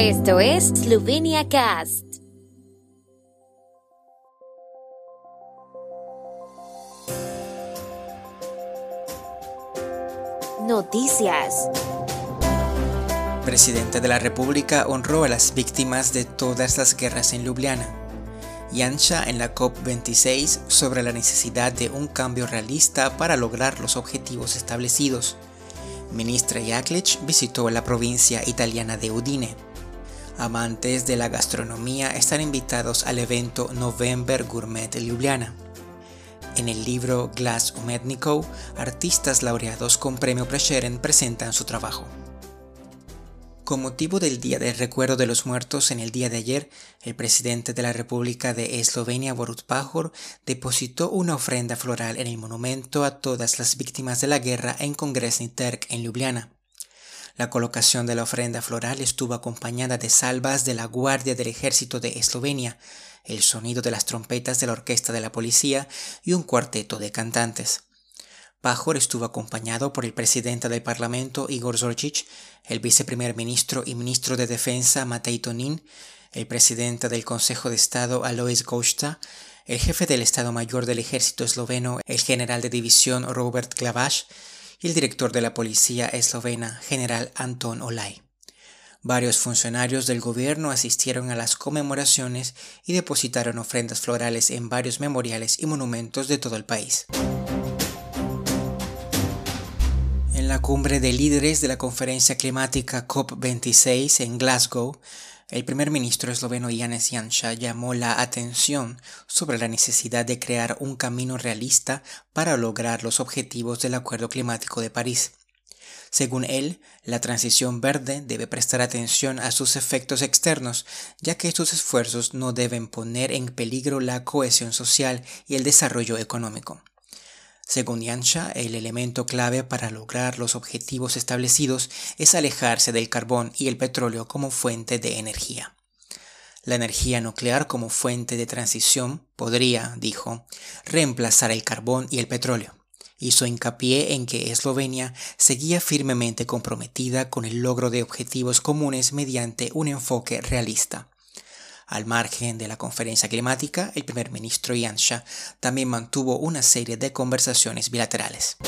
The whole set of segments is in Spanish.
Esto es Slovenia Cast. Noticias. Presidente de la República honró a las víctimas de todas las guerras en Ljubljana. Yansha en la COP26 sobre la necesidad de un cambio realista para lograr los objetivos establecidos. Ministra Jaklic visitó la provincia italiana de Udine. Amantes de la gastronomía están invitados al evento November Gourmet Ljubljana. En el libro Glass Umednikov, artistas laureados con premio Prešeren presentan su trabajo. Con motivo del Día del Recuerdo de los Muertos en el día de ayer, el presidente de la República de Eslovenia, Borut Pajor, depositó una ofrenda floral en el monumento a todas las víctimas de la guerra en Kongresni Trg en Ljubljana. La colocación de la ofrenda floral estuvo acompañada de salvas de la Guardia del Ejército de Eslovenia, el sonido de las trompetas de la Orquesta de la Policía y un cuarteto de cantantes. Pajor estuvo acompañado por el presidente del Parlamento Igor Zorčić, el viceprimer ministro y ministro de Defensa Matej Tonin, el presidente del Consejo de Estado Alois Gosta, el jefe del Estado Mayor del Ejército esloveno, el general de división Robert Glavaš, y el director de la Policía eslovena, general Anton Olay. Varios funcionarios del gobierno asistieron a las conmemoraciones y depositaron ofrendas florales en varios memoriales y monumentos de todo el país. En la cumbre de líderes de la conferencia climática COP26 en Glasgow, el primer ministro esloveno Janez Janša llamó la atención sobre la necesidad de crear un camino realista para lograr los objetivos del Acuerdo Climático de París. Según él, la transición verde debe prestar atención a sus efectos externos, ya que estos esfuerzos no deben poner en peligro la cohesión social y el desarrollo económico. Según Yansha, el elemento clave para lograr los objetivos establecidos es alejarse del carbón y el petróleo como fuente de energía. La energía nuclear como fuente de transición podría, dijo, reemplazar el carbón y el petróleo. Hizo hincapié en que Eslovenia seguía firmemente comprometida con el logro de objetivos comunes mediante un enfoque realista. Al margen de la conferencia climática, el primer ministro Janša también mantuvo una serie de conversaciones bilaterales.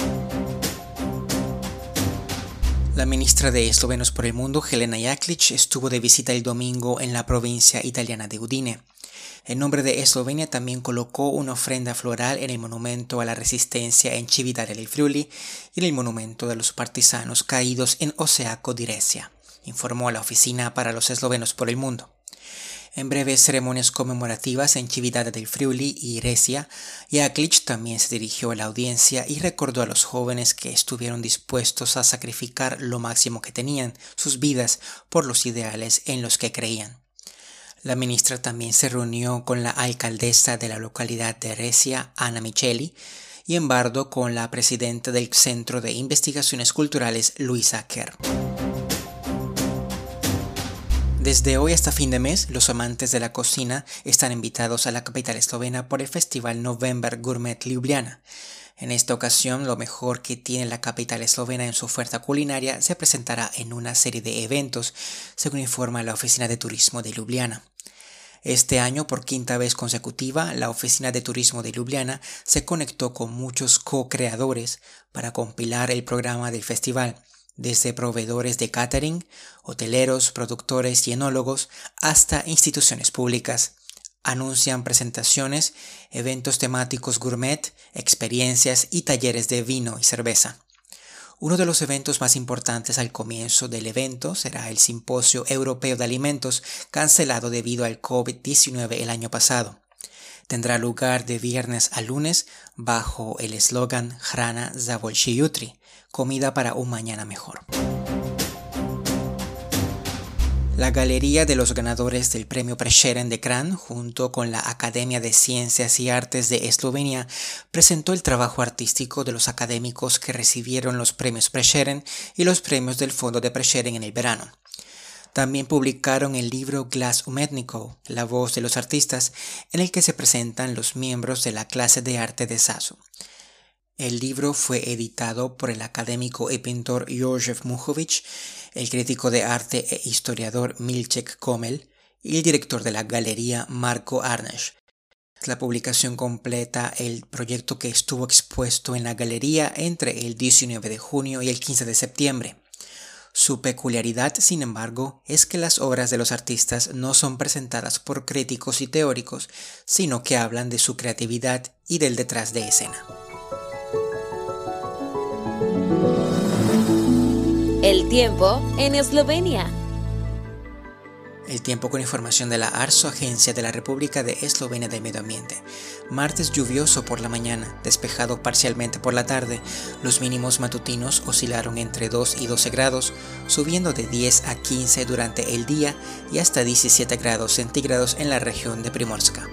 La ministra de Eslovenos por el Mundo, Helena Jaklic, estuvo de visita el domingo en la provincia italiana de Udine. En nombre de Eslovenia también colocó una ofrenda floral en el monumento a la resistencia en Cividale del Friuli y en el monumento de los partisanos caídos en Oseaco di informó la Oficina para los Eslovenos por el Mundo. En breves ceremonias conmemorativas en Cividad del Friuli y Resia, Jaklic también se dirigió a la audiencia y recordó a los jóvenes que estuvieron dispuestos a sacrificar lo máximo que tenían, sus vidas, por los ideales en los que creían. La ministra también se reunió con la alcaldesa de la localidad de Resia, Ana Micheli, y en Bardo con la presidenta del Centro de Investigaciones Culturales, Luisa Kerr. Desde hoy hasta fin de mes, los amantes de la cocina están invitados a la capital eslovena por el festival November Gourmet Ljubljana. En esta ocasión, lo mejor que tiene la capital eslovena en su oferta culinaria se presentará en una serie de eventos, según informa la Oficina de Turismo de Ljubljana. Este año, por quinta vez consecutiva, la Oficina de Turismo de Ljubljana se conectó con muchos co-creadores para compilar el programa del festival desde proveedores de catering, hoteleros, productores y enólogos, hasta instituciones públicas. Anuncian presentaciones, eventos temáticos gourmet, experiencias y talleres de vino y cerveza. Uno de los eventos más importantes al comienzo del evento será el Simposio Europeo de Alimentos, cancelado debido al COVID-19 el año pasado. Tendrá lugar de viernes a lunes bajo el eslogan Hrana za Jutri, comida para un mañana mejor. La Galería de los ganadores del premio Prešeren de Kran, junto con la Academia de Ciencias y Artes de Eslovenia, presentó el trabajo artístico de los académicos que recibieron los premios Prešeren y los premios del Fondo de Prešeren en el verano. También publicaron el libro Glas Umednikov, La voz de los artistas, en el que se presentan los miembros de la clase de arte de Sasu. El libro fue editado por el académico y pintor Józef Mujovic, el crítico de arte e historiador Milchek Komel y el director de la galería Marco Arnash. La publicación completa el proyecto que estuvo expuesto en la galería entre el 19 de junio y el 15 de septiembre. Su peculiaridad, sin embargo, es que las obras de los artistas no son presentadas por críticos y teóricos, sino que hablan de su creatividad y del detrás de escena. Tiempo en Eslovenia. El tiempo con información de la ARSO, Agencia de la República de Eslovenia de Medio Ambiente. Martes lluvioso por la mañana, despejado parcialmente por la tarde. Los mínimos matutinos oscilaron entre 2 y 12 grados, subiendo de 10 a 15 durante el día y hasta 17 grados centígrados en la región de Primorska.